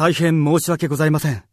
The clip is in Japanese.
大変申し訳ございません。